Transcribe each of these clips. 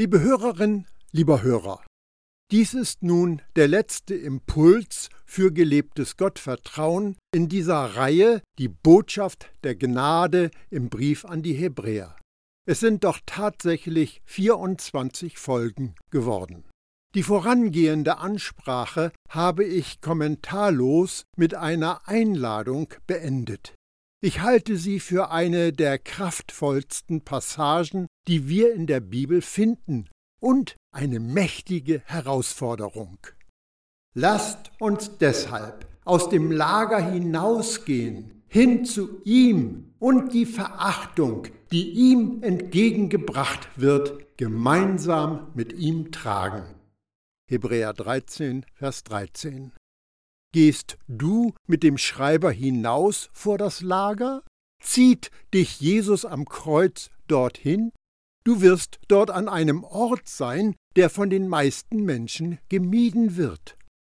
Liebe Hörerin, lieber Hörer, dies ist nun der letzte Impuls für gelebtes Gottvertrauen in dieser Reihe Die Botschaft der Gnade im Brief an die Hebräer. Es sind doch tatsächlich 24 Folgen geworden. Die vorangehende Ansprache habe ich kommentarlos mit einer Einladung beendet. Ich halte sie für eine der kraftvollsten Passagen, die wir in der Bibel finden und eine mächtige Herausforderung. Lasst uns deshalb aus dem Lager hinausgehen, hin zu ihm und die Verachtung, die ihm entgegengebracht wird, gemeinsam mit ihm tragen. Hebräer 13, Vers 13. Gehst du mit dem Schreiber hinaus vor das Lager? Zieht dich Jesus am Kreuz dorthin? Du wirst dort an einem Ort sein, der von den meisten Menschen gemieden wird.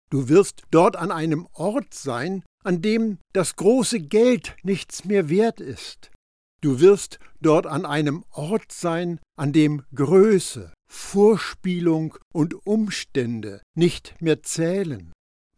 Du wirst dort an einem Ort sein, an dem das große Geld nichts mehr wert ist. Du wirst dort an einem Ort sein, an dem Größe, Vorspielung und Umstände nicht mehr zählen.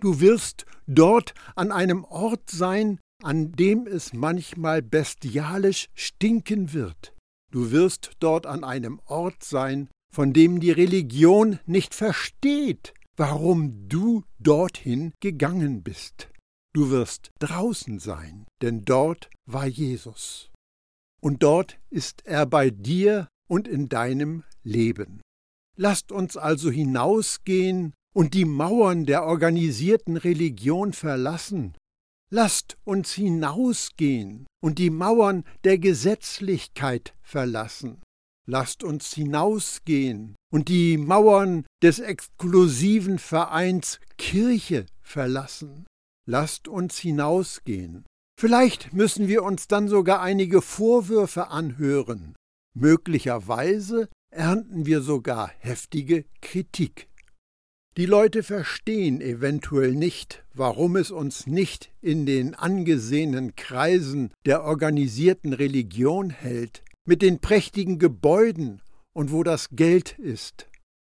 Du wirst dort an einem Ort sein, an dem es manchmal bestialisch stinken wird. Du wirst dort an einem Ort sein, von dem die Religion nicht versteht, warum du dorthin gegangen bist. Du wirst draußen sein, denn dort war Jesus. Und dort ist er bei dir und in deinem Leben. Lasst uns also hinausgehen und die Mauern der organisierten Religion verlassen. Lasst uns hinausgehen und die Mauern der Gesetzlichkeit verlassen. Lasst uns hinausgehen und die Mauern des exklusiven Vereins Kirche verlassen. Lasst uns hinausgehen. Vielleicht müssen wir uns dann sogar einige Vorwürfe anhören. Möglicherweise ernten wir sogar heftige Kritik. Die Leute verstehen eventuell nicht, warum es uns nicht in den angesehenen Kreisen der organisierten Religion hält, mit den prächtigen Gebäuden und wo das Geld ist.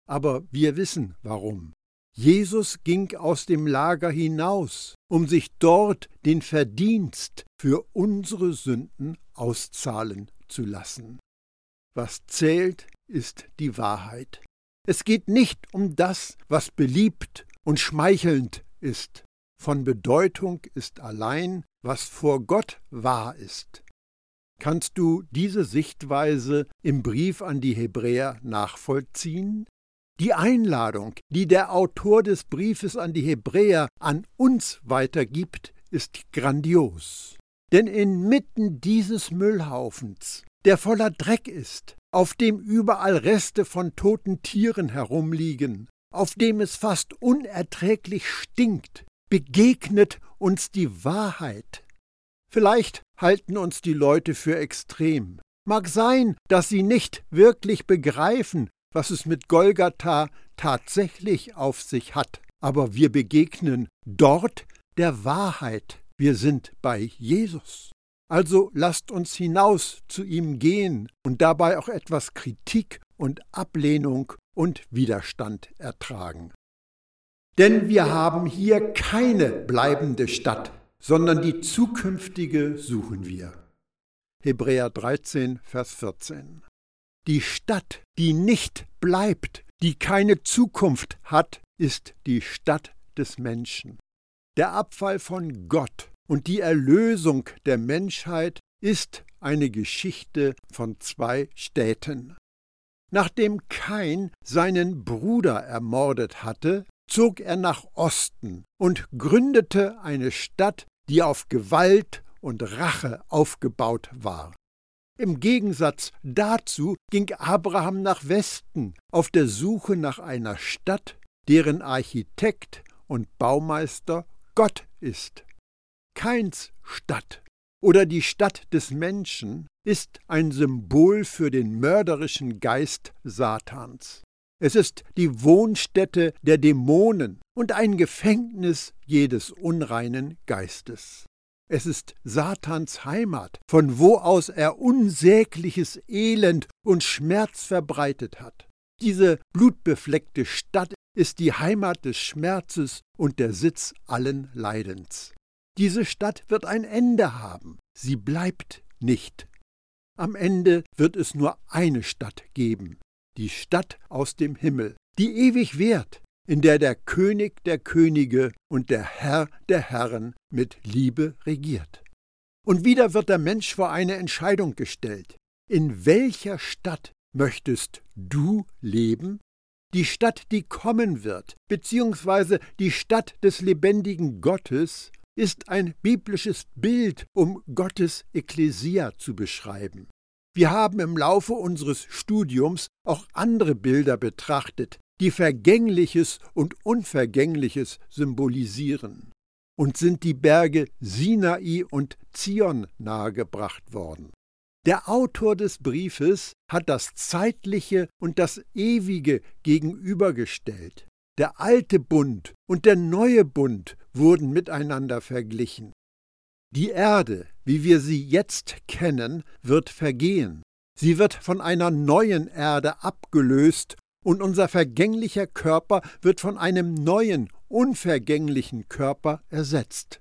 Aber wir wissen warum. Jesus ging aus dem Lager hinaus, um sich dort den Verdienst für unsere Sünden auszahlen zu lassen. Was zählt, ist die Wahrheit. Es geht nicht um das, was beliebt und schmeichelnd ist. Von Bedeutung ist allein, was vor Gott wahr ist. Kannst du diese Sichtweise im Brief an die Hebräer nachvollziehen? Die Einladung, die der Autor des Briefes an die Hebräer an uns weitergibt, ist grandios. Denn inmitten dieses Müllhaufens, der voller Dreck ist, auf dem überall Reste von toten Tieren herumliegen, auf dem es fast unerträglich stinkt, begegnet uns die Wahrheit. Vielleicht halten uns die Leute für extrem. Mag sein, dass sie nicht wirklich begreifen, was es mit Golgatha tatsächlich auf sich hat, aber wir begegnen dort der Wahrheit. Wir sind bei Jesus. Also lasst uns hinaus zu ihm gehen und dabei auch etwas Kritik und Ablehnung und Widerstand ertragen. Denn wir haben hier keine bleibende Stadt, sondern die zukünftige suchen wir. Hebräer 13, Vers 14. Die Stadt, die nicht bleibt, die keine Zukunft hat, ist die Stadt des Menschen. Der Abfall von Gott und die Erlösung der Menschheit ist eine Geschichte von zwei Städten. Nachdem Kain seinen Bruder ermordet hatte, zog er nach Osten und gründete eine Stadt, die auf Gewalt und Rache aufgebaut war. Im Gegensatz dazu ging Abraham nach Westen auf der Suche nach einer Stadt, deren Architekt und Baumeister Gott ist. Kains Stadt oder die Stadt des Menschen ist ein Symbol für den mörderischen Geist Satans. Es ist die Wohnstätte der Dämonen und ein Gefängnis jedes unreinen Geistes. Es ist Satans Heimat, von wo aus er unsägliches Elend und Schmerz verbreitet hat. Diese blutbefleckte Stadt ist die Heimat des Schmerzes und der Sitz allen Leidens. Diese Stadt wird ein Ende haben, sie bleibt nicht. Am Ende wird es nur eine Stadt geben, die Stadt aus dem Himmel, die ewig währt, in der der König der Könige und der Herr der Herren mit Liebe regiert. Und wieder wird der Mensch vor eine Entscheidung gestellt. In welcher Stadt möchtest du leben? Die Stadt, die kommen wird, beziehungsweise die Stadt des lebendigen Gottes, ist ein biblisches Bild, um Gottes Ekklesia zu beschreiben. Wir haben im Laufe unseres Studiums auch andere Bilder betrachtet, die Vergängliches und Unvergängliches symbolisieren. Und sind die Berge Sinai und Zion nahegebracht worden. Der Autor des Briefes hat das Zeitliche und das Ewige gegenübergestellt. Der alte Bund und der neue Bund wurden miteinander verglichen. Die Erde, wie wir sie jetzt kennen, wird vergehen. Sie wird von einer neuen Erde abgelöst und unser vergänglicher Körper wird von einem neuen, unvergänglichen Körper ersetzt.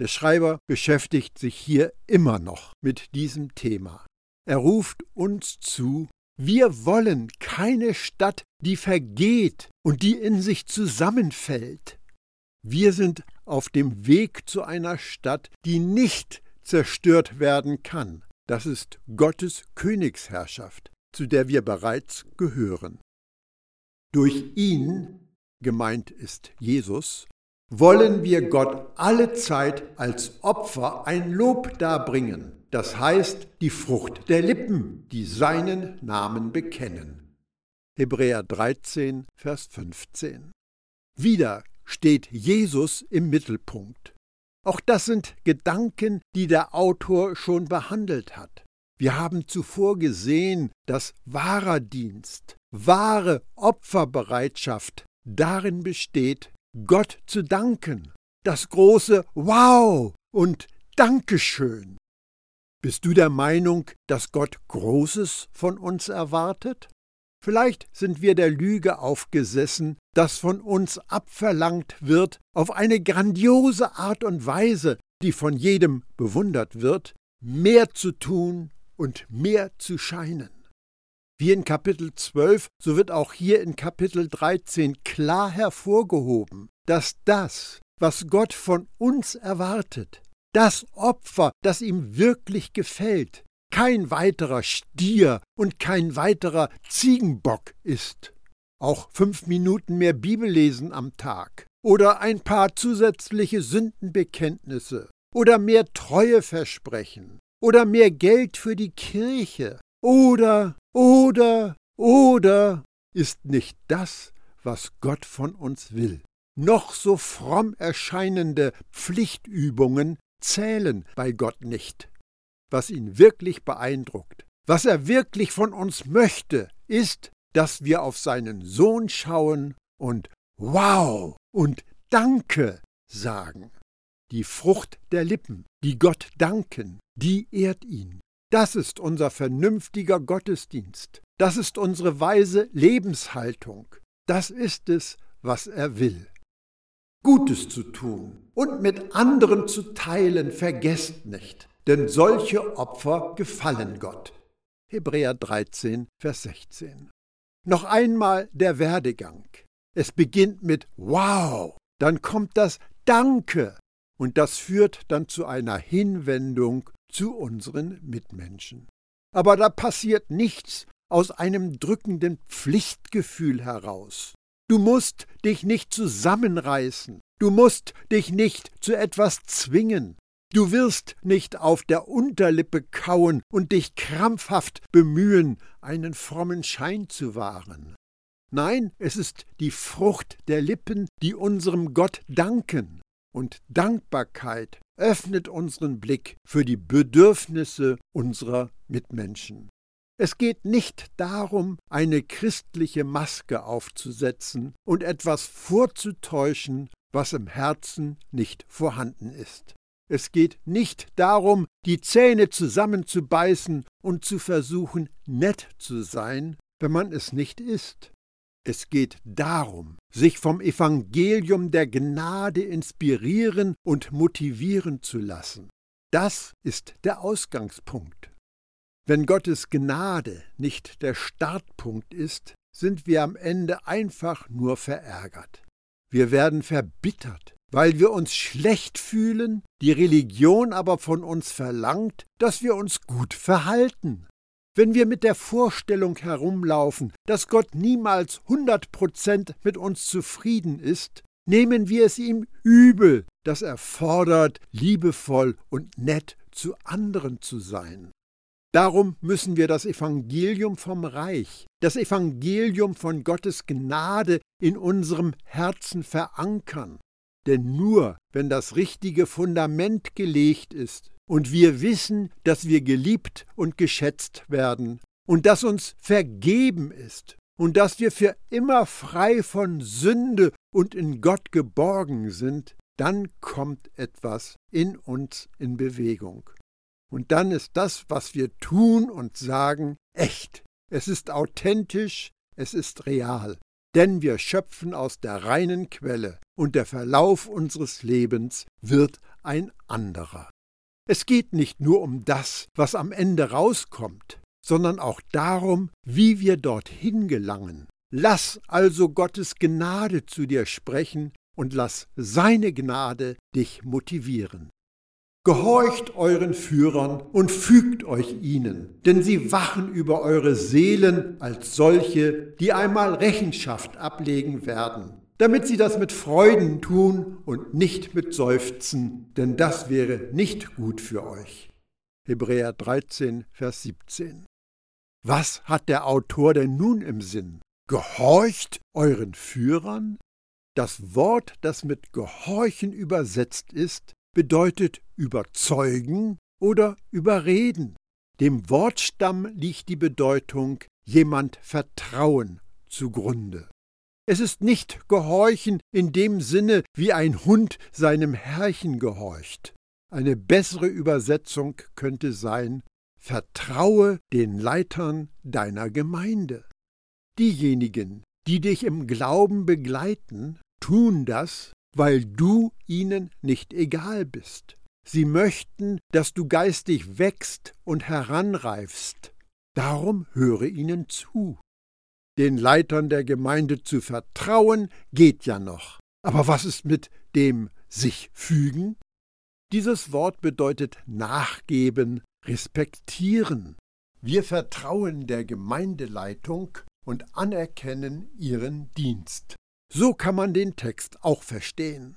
Der Schreiber beschäftigt sich hier immer noch mit diesem Thema. Er ruft uns zu, wir wollen keine Stadt, die vergeht und die in sich zusammenfällt. Wir sind auf dem Weg zu einer Stadt, die nicht zerstört werden kann. Das ist Gottes Königsherrschaft, zu der wir bereits gehören. Durch ihn, gemeint ist Jesus, wollen wir Gott alle Zeit als Opfer ein Lob darbringen, das heißt die Frucht der Lippen, die seinen Namen bekennen. Hebräer 13, Vers 15. Wieder steht Jesus im Mittelpunkt. Auch das sind Gedanken, die der Autor schon behandelt hat. Wir haben zuvor gesehen, dass wahrer Dienst, wahre Opferbereitschaft darin besteht, Gott zu danken. Das große Wow und Dankeschön. Bist du der Meinung, dass Gott Großes von uns erwartet? Vielleicht sind wir der Lüge aufgesessen, dass von uns abverlangt wird, auf eine grandiose Art und Weise, die von jedem bewundert wird, mehr zu tun und mehr zu scheinen. Wie in Kapitel 12, so wird auch hier in Kapitel 13 klar hervorgehoben, dass das, was Gott von uns erwartet, das Opfer, das ihm wirklich gefällt, kein weiterer Stier und kein weiterer Ziegenbock ist. Auch fünf Minuten mehr Bibellesen am Tag oder ein paar zusätzliche Sündenbekenntnisse oder mehr Treueversprechen oder mehr Geld für die Kirche oder, oder, oder ist nicht das, was Gott von uns will. Noch so fromm erscheinende Pflichtübungen zählen bei Gott nicht. Was ihn wirklich beeindruckt, was er wirklich von uns möchte, ist, dass wir auf seinen Sohn schauen und Wow und Danke sagen. Die Frucht der Lippen, die Gott danken, die ehrt ihn. Das ist unser vernünftiger Gottesdienst. Das ist unsere weise Lebenshaltung. Das ist es, was er will. Gutes zu tun und mit anderen zu teilen, vergesst nicht, denn solche Opfer gefallen Gott. Hebräer 13, Vers 16. Noch einmal der Werdegang. Es beginnt mit Wow, dann kommt das Danke und das führt dann zu einer Hinwendung zu unseren Mitmenschen. Aber da passiert nichts aus einem drückenden Pflichtgefühl heraus. Du musst dich nicht zusammenreißen, du musst dich nicht zu etwas zwingen, du wirst nicht auf der Unterlippe kauen und dich krampfhaft bemühen, einen frommen Schein zu wahren. Nein, es ist die Frucht der Lippen, die unserem Gott danken, und Dankbarkeit öffnet unseren Blick für die Bedürfnisse unserer Mitmenschen. Es geht nicht darum, eine christliche Maske aufzusetzen und etwas vorzutäuschen, was im Herzen nicht vorhanden ist. Es geht nicht darum, die Zähne zusammenzubeißen und zu versuchen, nett zu sein, wenn man es nicht ist. Es geht darum, sich vom Evangelium der Gnade inspirieren und motivieren zu lassen. Das ist der Ausgangspunkt. Wenn Gottes Gnade nicht der Startpunkt ist, sind wir am Ende einfach nur verärgert. Wir werden verbittert, weil wir uns schlecht fühlen, die Religion aber von uns verlangt, dass wir uns gut verhalten. Wenn wir mit der Vorstellung herumlaufen, dass Gott niemals hundert Prozent mit uns zufrieden ist, nehmen wir es ihm übel, dass er fordert, liebevoll und nett zu anderen zu sein. Darum müssen wir das Evangelium vom Reich, das Evangelium von Gottes Gnade in unserem Herzen verankern. Denn nur wenn das richtige Fundament gelegt ist und wir wissen, dass wir geliebt und geschätzt werden und dass uns vergeben ist und dass wir für immer frei von Sünde und in Gott geborgen sind, dann kommt etwas in uns in Bewegung. Und dann ist das, was wir tun und sagen, echt. Es ist authentisch, es ist real. Denn wir schöpfen aus der reinen Quelle und der Verlauf unseres Lebens wird ein anderer. Es geht nicht nur um das, was am Ende rauskommt, sondern auch darum, wie wir dorthin gelangen. Lass also Gottes Gnade zu dir sprechen und lass seine Gnade dich motivieren. Gehorcht euren Führern und fügt euch ihnen, denn sie wachen über eure Seelen als solche, die einmal Rechenschaft ablegen werden, damit sie das mit Freuden tun und nicht mit Seufzen, denn das wäre nicht gut für euch. Hebräer 13, Vers 17. Was hat der Autor denn nun im Sinn? Gehorcht euren Führern? Das Wort, das mit Gehorchen übersetzt ist, bedeutet überzeugen oder überreden. Dem Wortstamm liegt die Bedeutung jemand vertrauen zugrunde. Es ist nicht Gehorchen in dem Sinne, wie ein Hund seinem Herrchen gehorcht. Eine bessere Übersetzung könnte sein Vertraue den Leitern deiner Gemeinde. Diejenigen, die dich im Glauben begleiten, tun das, weil du ihnen nicht egal bist. Sie möchten, dass du geistig wächst und heranreifst. Darum höre ihnen zu. Den Leitern der Gemeinde zu vertrauen geht ja noch. Aber was ist mit dem sich fügen? Dieses Wort bedeutet nachgeben, respektieren. Wir vertrauen der Gemeindeleitung und anerkennen ihren Dienst. So kann man den Text auch verstehen.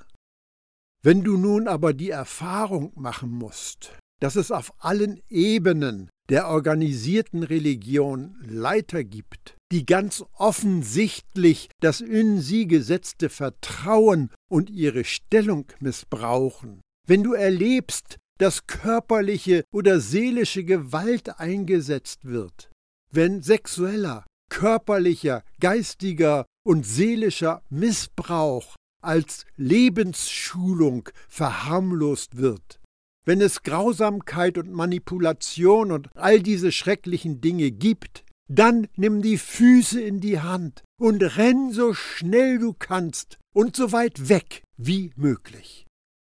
Wenn du nun aber die Erfahrung machen musst, dass es auf allen Ebenen der organisierten Religion Leiter gibt, die ganz offensichtlich das in sie gesetzte Vertrauen und ihre Stellung missbrauchen, wenn du erlebst, dass körperliche oder seelische Gewalt eingesetzt wird, wenn sexueller, körperlicher, geistiger und seelischer Missbrauch als Lebensschulung verharmlost wird, wenn es Grausamkeit und Manipulation und all diese schrecklichen Dinge gibt, dann nimm die Füße in die Hand und renn so schnell du kannst und so weit weg wie möglich.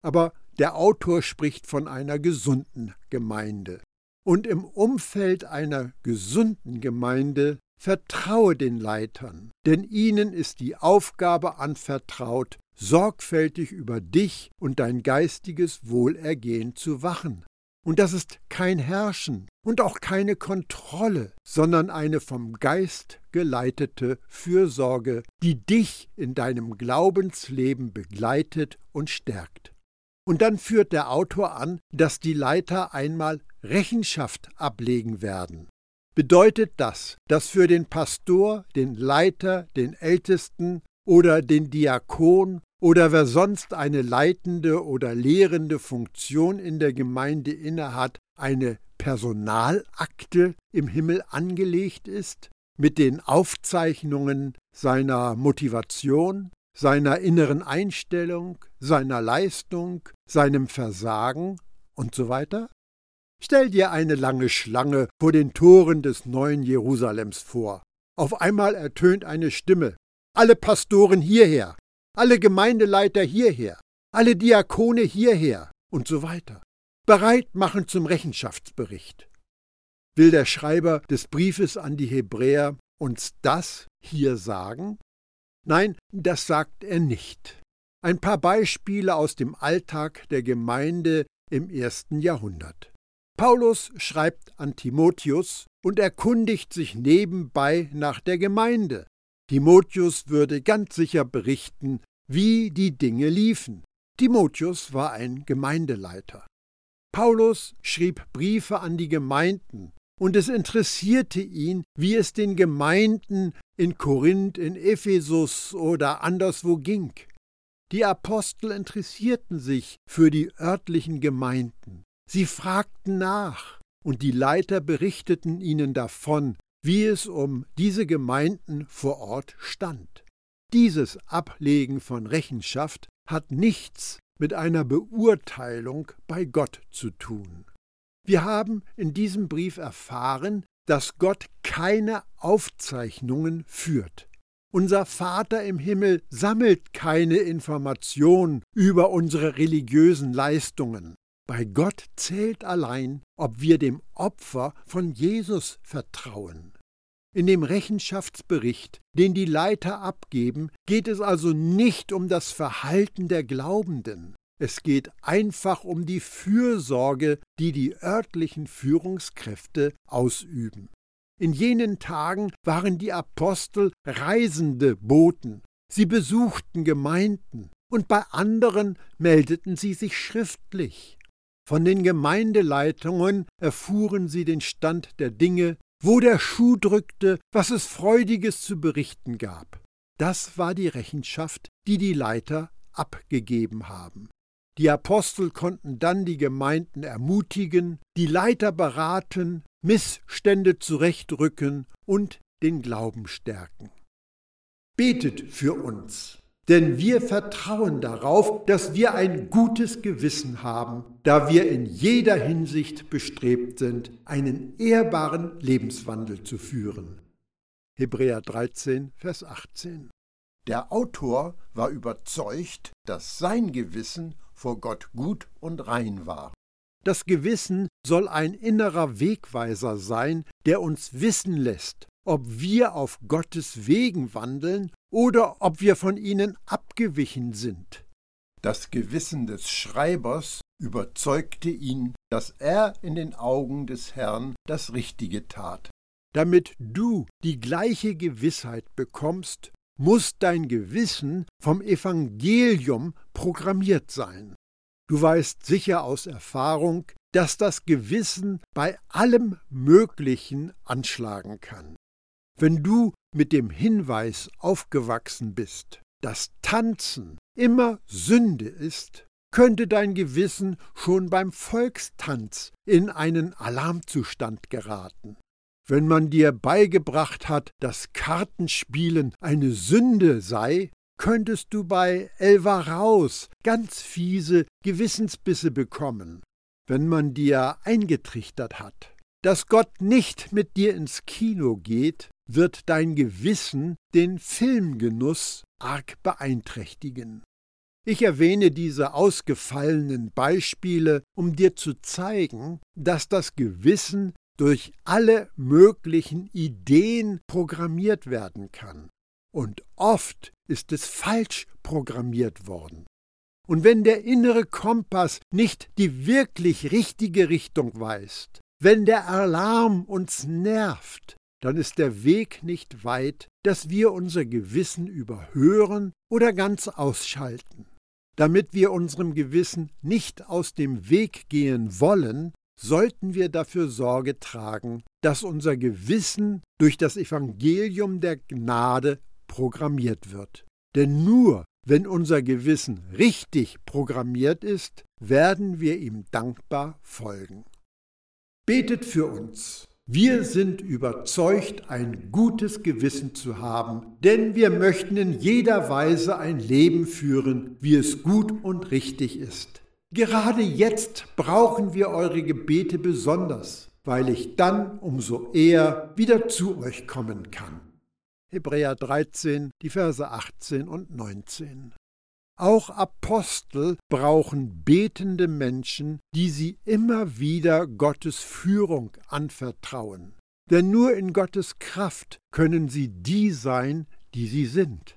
Aber der Autor spricht von einer gesunden Gemeinde. Und im Umfeld einer gesunden Gemeinde Vertraue den Leitern, denn ihnen ist die Aufgabe anvertraut, sorgfältig über dich und dein geistiges Wohlergehen zu wachen. Und das ist kein Herrschen und auch keine Kontrolle, sondern eine vom Geist geleitete Fürsorge, die dich in deinem Glaubensleben begleitet und stärkt. Und dann führt der Autor an, dass die Leiter einmal Rechenschaft ablegen werden bedeutet das, dass für den Pastor, den Leiter, den Ältesten oder den Diakon oder wer sonst eine leitende oder lehrende Funktion in der Gemeinde innehat, eine Personalakte im Himmel angelegt ist, mit den Aufzeichnungen seiner Motivation, seiner inneren Einstellung, seiner Leistung, seinem Versagen und so weiter? Stell dir eine lange Schlange vor den Toren des neuen Jerusalems vor. Auf einmal ertönt eine Stimme. Alle Pastoren hierher, alle Gemeindeleiter hierher, alle Diakone hierher und so weiter. Bereit machen zum Rechenschaftsbericht. Will der Schreiber des Briefes an die Hebräer uns das hier sagen? Nein, das sagt er nicht. Ein paar Beispiele aus dem Alltag der Gemeinde im ersten Jahrhundert. Paulus schreibt an Timotheus und erkundigt sich nebenbei nach der Gemeinde. Timotheus würde ganz sicher berichten, wie die Dinge liefen. Timotheus war ein Gemeindeleiter. Paulus schrieb Briefe an die Gemeinden, und es interessierte ihn, wie es den Gemeinden in Korinth, in Ephesus oder anderswo ging. Die Apostel interessierten sich für die örtlichen Gemeinden. Sie fragten nach, und die Leiter berichteten ihnen davon, wie es um diese Gemeinden vor Ort stand. Dieses Ablegen von Rechenschaft hat nichts mit einer Beurteilung bei Gott zu tun. Wir haben in diesem Brief erfahren, dass Gott keine Aufzeichnungen führt. Unser Vater im Himmel sammelt keine Information über unsere religiösen Leistungen. Bei Gott zählt allein, ob wir dem Opfer von Jesus vertrauen. In dem Rechenschaftsbericht, den die Leiter abgeben, geht es also nicht um das Verhalten der Glaubenden. Es geht einfach um die Fürsorge, die die örtlichen Führungskräfte ausüben. In jenen Tagen waren die Apostel reisende Boten. Sie besuchten Gemeinden und bei anderen meldeten sie sich schriftlich. Von den Gemeindeleitungen erfuhren sie den Stand der Dinge, wo der Schuh drückte, was es Freudiges zu berichten gab. Das war die Rechenschaft, die die Leiter abgegeben haben. Die Apostel konnten dann die Gemeinden ermutigen, die Leiter beraten, Missstände zurechtrücken und den Glauben stärken. Betet für uns. Denn wir vertrauen darauf, dass wir ein gutes Gewissen haben, da wir in jeder Hinsicht bestrebt sind, einen ehrbaren Lebenswandel zu führen. Hebräer 13, Vers 18. Der Autor war überzeugt, dass sein Gewissen vor Gott gut und rein war. Das Gewissen soll ein innerer Wegweiser sein, der uns wissen lässt, ob wir auf Gottes Wegen wandeln oder ob wir von ihnen abgewichen sind. Das Gewissen des Schreibers überzeugte ihn, dass er in den Augen des Herrn das Richtige tat. Damit du die gleiche Gewissheit bekommst, muss dein Gewissen vom Evangelium programmiert sein. Du weißt sicher aus Erfahrung, dass das Gewissen bei allem Möglichen anschlagen kann. Wenn du mit dem Hinweis aufgewachsen bist, dass Tanzen immer Sünde ist, könnte dein Gewissen schon beim Volkstanz in einen Alarmzustand geraten. Wenn man dir beigebracht hat, dass Kartenspielen eine Sünde sei, könntest du bei Elva Raus ganz fiese Gewissensbisse bekommen, wenn man dir eingetrichtert hat, dass Gott nicht mit dir ins Kino geht, wird dein Gewissen den Filmgenuss arg beeinträchtigen. Ich erwähne diese ausgefallenen Beispiele, um dir zu zeigen, dass das Gewissen durch alle möglichen Ideen programmiert werden kann. Und oft ist es falsch programmiert worden. Und wenn der innere Kompass nicht die wirklich richtige Richtung weist, wenn der Alarm uns nervt, dann ist der Weg nicht weit, dass wir unser Gewissen überhören oder ganz ausschalten. Damit wir unserem Gewissen nicht aus dem Weg gehen wollen, sollten wir dafür Sorge tragen, dass unser Gewissen durch das Evangelium der Gnade programmiert wird. Denn nur wenn unser Gewissen richtig programmiert ist, werden wir ihm dankbar folgen. Betet für uns. Wir sind überzeugt, ein gutes Gewissen zu haben, denn wir möchten in jeder Weise ein Leben führen, wie es gut und richtig ist. Gerade jetzt brauchen wir eure Gebete besonders, weil ich dann umso eher wieder zu euch kommen kann. Hebräer 13, die Verse 18 und 19. Auch Apostel brauchen betende Menschen, die sie immer wieder Gottes Führung anvertrauen. Denn nur in Gottes Kraft können sie die sein, die sie sind.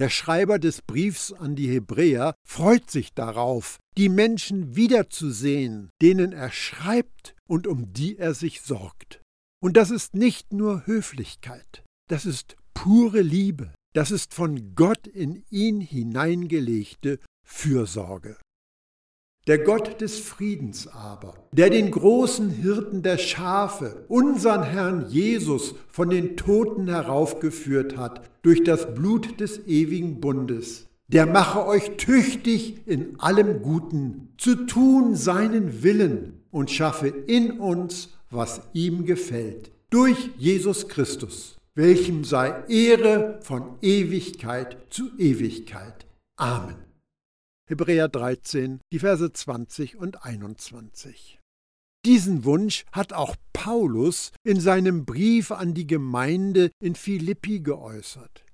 Der Schreiber des Briefs an die Hebräer freut sich darauf, die Menschen wiederzusehen, denen er schreibt und um die er sich sorgt. Und das ist nicht nur Höflichkeit, das ist pure Liebe, das ist von Gott in ihn hineingelegte Fürsorge. Der Gott des Friedens aber, der den großen Hirten der Schafe, unseren Herrn Jesus, von den Toten heraufgeführt hat durch das Blut des ewigen Bundes, der mache euch tüchtig in allem Guten, zu tun seinen Willen und schaffe in uns, was ihm gefällt, durch Jesus Christus, welchem sei Ehre von Ewigkeit zu Ewigkeit. Amen. Hebräer 13, die Verse 20 und 21. Diesen Wunsch hat auch Paulus in seinem Brief an die Gemeinde in Philippi geäußert.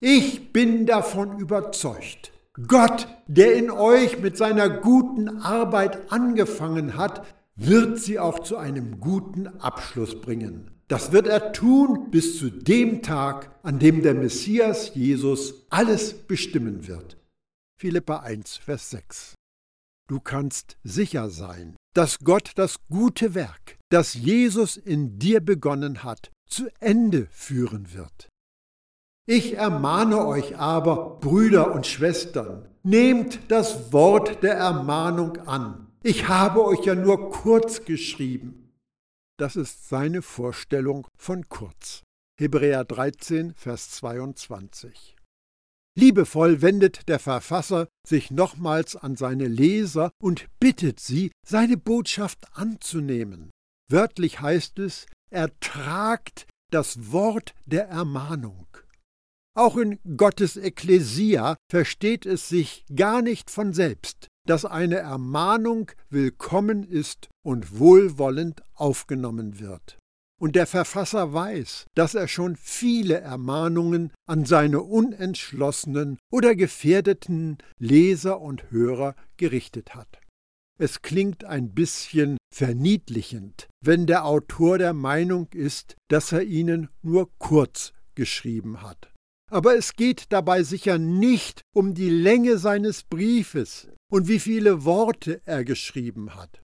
Ich bin davon überzeugt, Gott, der in euch mit seiner guten Arbeit angefangen hat, wird sie auch zu einem guten Abschluss bringen. Das wird er tun bis zu dem Tag, an dem der Messias Jesus alles bestimmen wird. Philippa 1, Vers 6. Du kannst sicher sein, dass Gott das gute Werk, das Jesus in dir begonnen hat, zu Ende führen wird. Ich ermahne euch aber, Brüder und Schwestern, nehmt das Wort der Ermahnung an. Ich habe euch ja nur kurz geschrieben. Das ist seine Vorstellung von kurz. Hebräer 13, Vers 22. Liebevoll wendet der Verfasser sich nochmals an seine Leser und bittet sie, seine Botschaft anzunehmen. Wörtlich heißt es, ertragt das Wort der Ermahnung. Auch in Gottes Ekklesia versteht es sich gar nicht von selbst, dass eine Ermahnung willkommen ist und wohlwollend aufgenommen wird. Und der Verfasser weiß, dass er schon viele Ermahnungen an seine unentschlossenen oder gefährdeten Leser und Hörer gerichtet hat. Es klingt ein bisschen verniedlichend, wenn der Autor der Meinung ist, dass er ihnen nur kurz geschrieben hat. Aber es geht dabei sicher nicht um die Länge seines Briefes und wie viele Worte er geschrieben hat.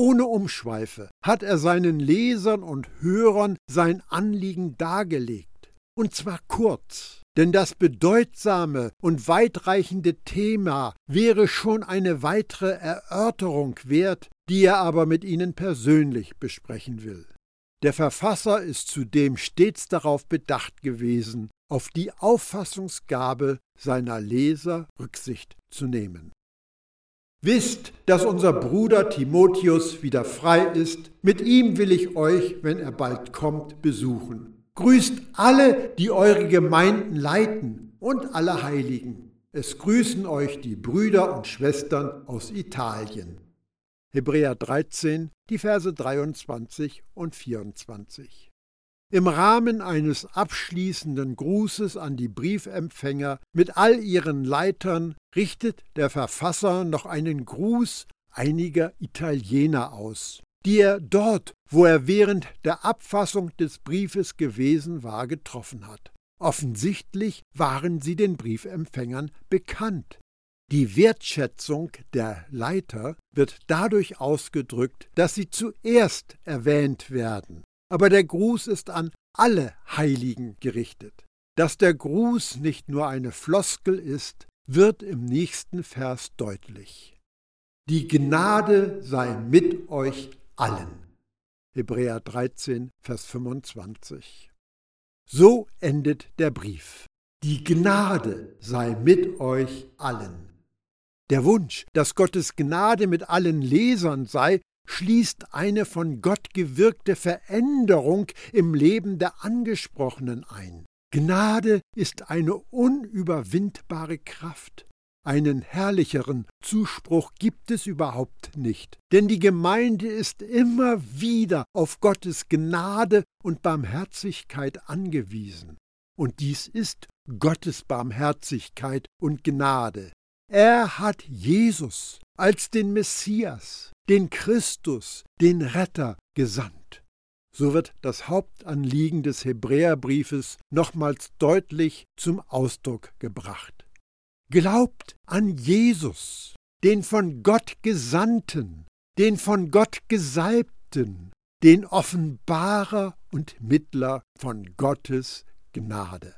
Ohne Umschweife hat er seinen Lesern und Hörern sein Anliegen dargelegt. Und zwar kurz, denn das bedeutsame und weitreichende Thema wäre schon eine weitere Erörterung wert, die er aber mit Ihnen persönlich besprechen will. Der Verfasser ist zudem stets darauf bedacht gewesen, auf die Auffassungsgabe seiner Leser Rücksicht zu nehmen. Wisst, dass unser Bruder Timotheus wieder frei ist. Mit ihm will ich euch, wenn er bald kommt, besuchen. Grüßt alle, die eure Gemeinden leiten und alle Heiligen. Es grüßen euch die Brüder und Schwestern aus Italien. Hebräer 13, die Verse 23 und 24. Im Rahmen eines abschließenden Grußes an die Briefempfänger mit all ihren Leitern richtet der Verfasser noch einen Gruß einiger Italiener aus, die er dort, wo er während der Abfassung des Briefes gewesen war, getroffen hat. Offensichtlich waren sie den Briefempfängern bekannt. Die Wertschätzung der Leiter wird dadurch ausgedrückt, dass sie zuerst erwähnt werden aber der Gruß ist an alle Heiligen gerichtet. Dass der Gruß nicht nur eine Floskel ist, wird im nächsten Vers deutlich. Die Gnade sei mit euch allen. Hebräer 13, Vers 25. So endet der Brief. Die Gnade sei mit euch allen. Der Wunsch, dass Gottes Gnade mit allen Lesern sei, schließt eine von Gott gewirkte Veränderung im Leben der Angesprochenen ein. Gnade ist eine unüberwindbare Kraft. Einen herrlicheren Zuspruch gibt es überhaupt nicht, denn die Gemeinde ist immer wieder auf Gottes Gnade und Barmherzigkeit angewiesen. Und dies ist Gottes Barmherzigkeit und Gnade. Er hat Jesus als den Messias, den Christus, den Retter gesandt. So wird das Hauptanliegen des Hebräerbriefes nochmals deutlich zum Ausdruck gebracht. Glaubt an Jesus, den von Gott Gesandten, den von Gott Gesalbten, den Offenbarer und Mittler von Gottes Gnade.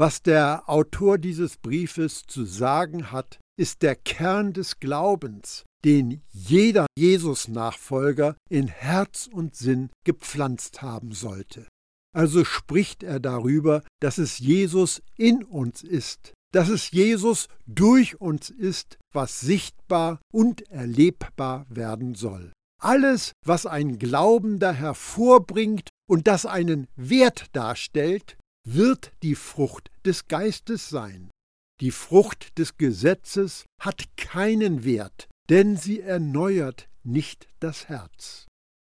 Was der Autor dieses Briefes zu sagen hat, ist der Kern des Glaubens, den jeder Jesus-Nachfolger in Herz und Sinn gepflanzt haben sollte. Also spricht er darüber, dass es Jesus in uns ist, dass es Jesus durch uns ist, was sichtbar und erlebbar werden soll. Alles, was ein Glaubender hervorbringt und das einen Wert darstellt, wird die Frucht des Geistes sein. Die Frucht des Gesetzes hat keinen Wert, denn sie erneuert nicht das Herz.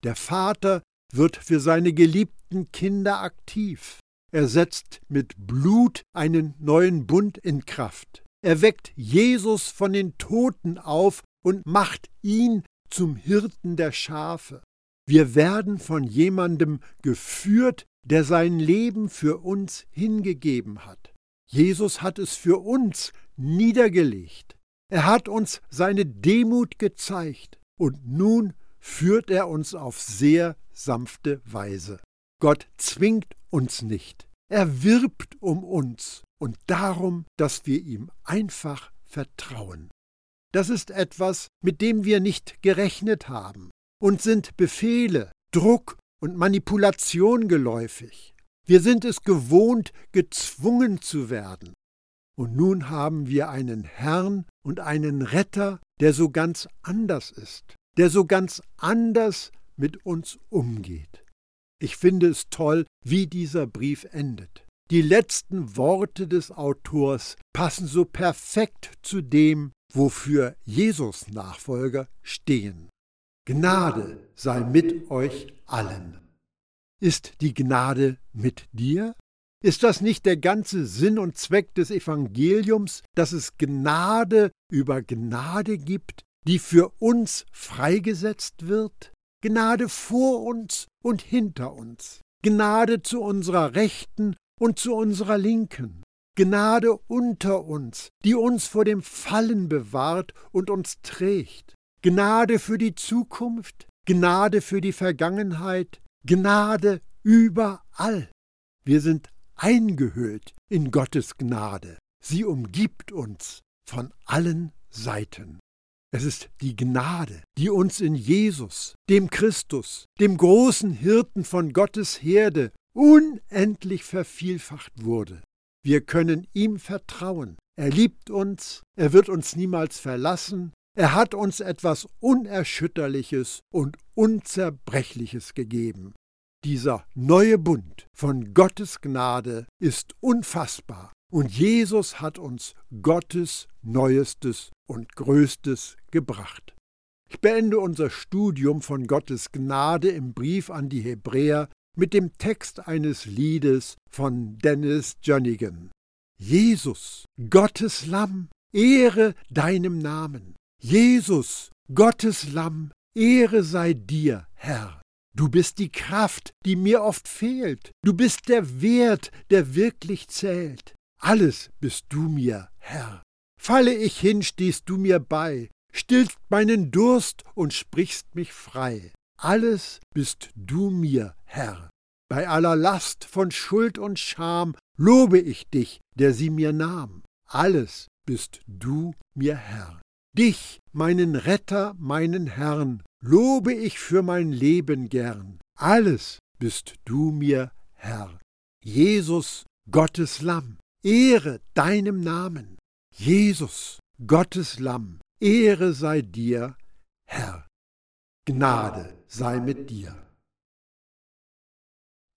Der Vater wird für seine geliebten Kinder aktiv. Er setzt mit Blut einen neuen Bund in Kraft. Er weckt Jesus von den Toten auf und macht ihn zum Hirten der Schafe. Wir werden von jemandem geführt, der sein Leben für uns hingegeben hat. Jesus hat es für uns niedergelegt. Er hat uns seine Demut gezeigt und nun führt er uns auf sehr sanfte Weise. Gott zwingt uns nicht. Er wirbt um uns und darum, dass wir ihm einfach vertrauen. Das ist etwas, mit dem wir nicht gerechnet haben und sind Befehle, Druck und Manipulation geläufig. Wir sind es gewohnt, gezwungen zu werden. Und nun haben wir einen Herrn und einen Retter, der so ganz anders ist, der so ganz anders mit uns umgeht. Ich finde es toll, wie dieser Brief endet. Die letzten Worte des Autors passen so perfekt zu dem, wofür Jesus Nachfolger stehen. Gnade sei mit euch allen. Ist die Gnade mit dir? Ist das nicht der ganze Sinn und Zweck des Evangeliums, dass es Gnade über Gnade gibt, die für uns freigesetzt wird? Gnade vor uns und hinter uns. Gnade zu unserer Rechten und zu unserer Linken. Gnade unter uns, die uns vor dem Fallen bewahrt und uns trägt. Gnade für die Zukunft, Gnade für die Vergangenheit, Gnade überall. Wir sind eingehüllt in Gottes Gnade. Sie umgibt uns von allen Seiten. Es ist die Gnade, die uns in Jesus, dem Christus, dem großen Hirten von Gottes Herde, unendlich vervielfacht wurde. Wir können ihm vertrauen. Er liebt uns, er wird uns niemals verlassen, er hat uns etwas Unerschütterliches und Unzerbrechliches gegeben. Dieser neue Bund von Gottes Gnade ist unfassbar und Jesus hat uns Gottes Neuestes und Größtes gebracht. Ich beende unser Studium von Gottes Gnade im Brief an die Hebräer mit dem Text eines Liedes von Dennis Jernigan. Jesus, Gottes Lamm, Ehre deinem Namen. Jesus, Gottes Lamm, Ehre sei dir, Herr. Du bist die Kraft, die mir oft fehlt. Du bist der Wert, der wirklich zählt. Alles bist du mir, Herr. Falle ich hin, stehst du mir bei, stillst meinen Durst und sprichst mich frei. Alles bist du mir, Herr. Bei aller Last von Schuld und Scham lobe ich dich, der sie mir nahm. Alles bist du mir, Herr. Dich, meinen Retter, meinen Herrn, lobe ich für mein Leben gern. Alles bist du mir, Herr. Jesus, Gottes Lamm, Ehre deinem Namen. Jesus, Gottes Lamm, Ehre sei dir, Herr. Gnade sei mit dir.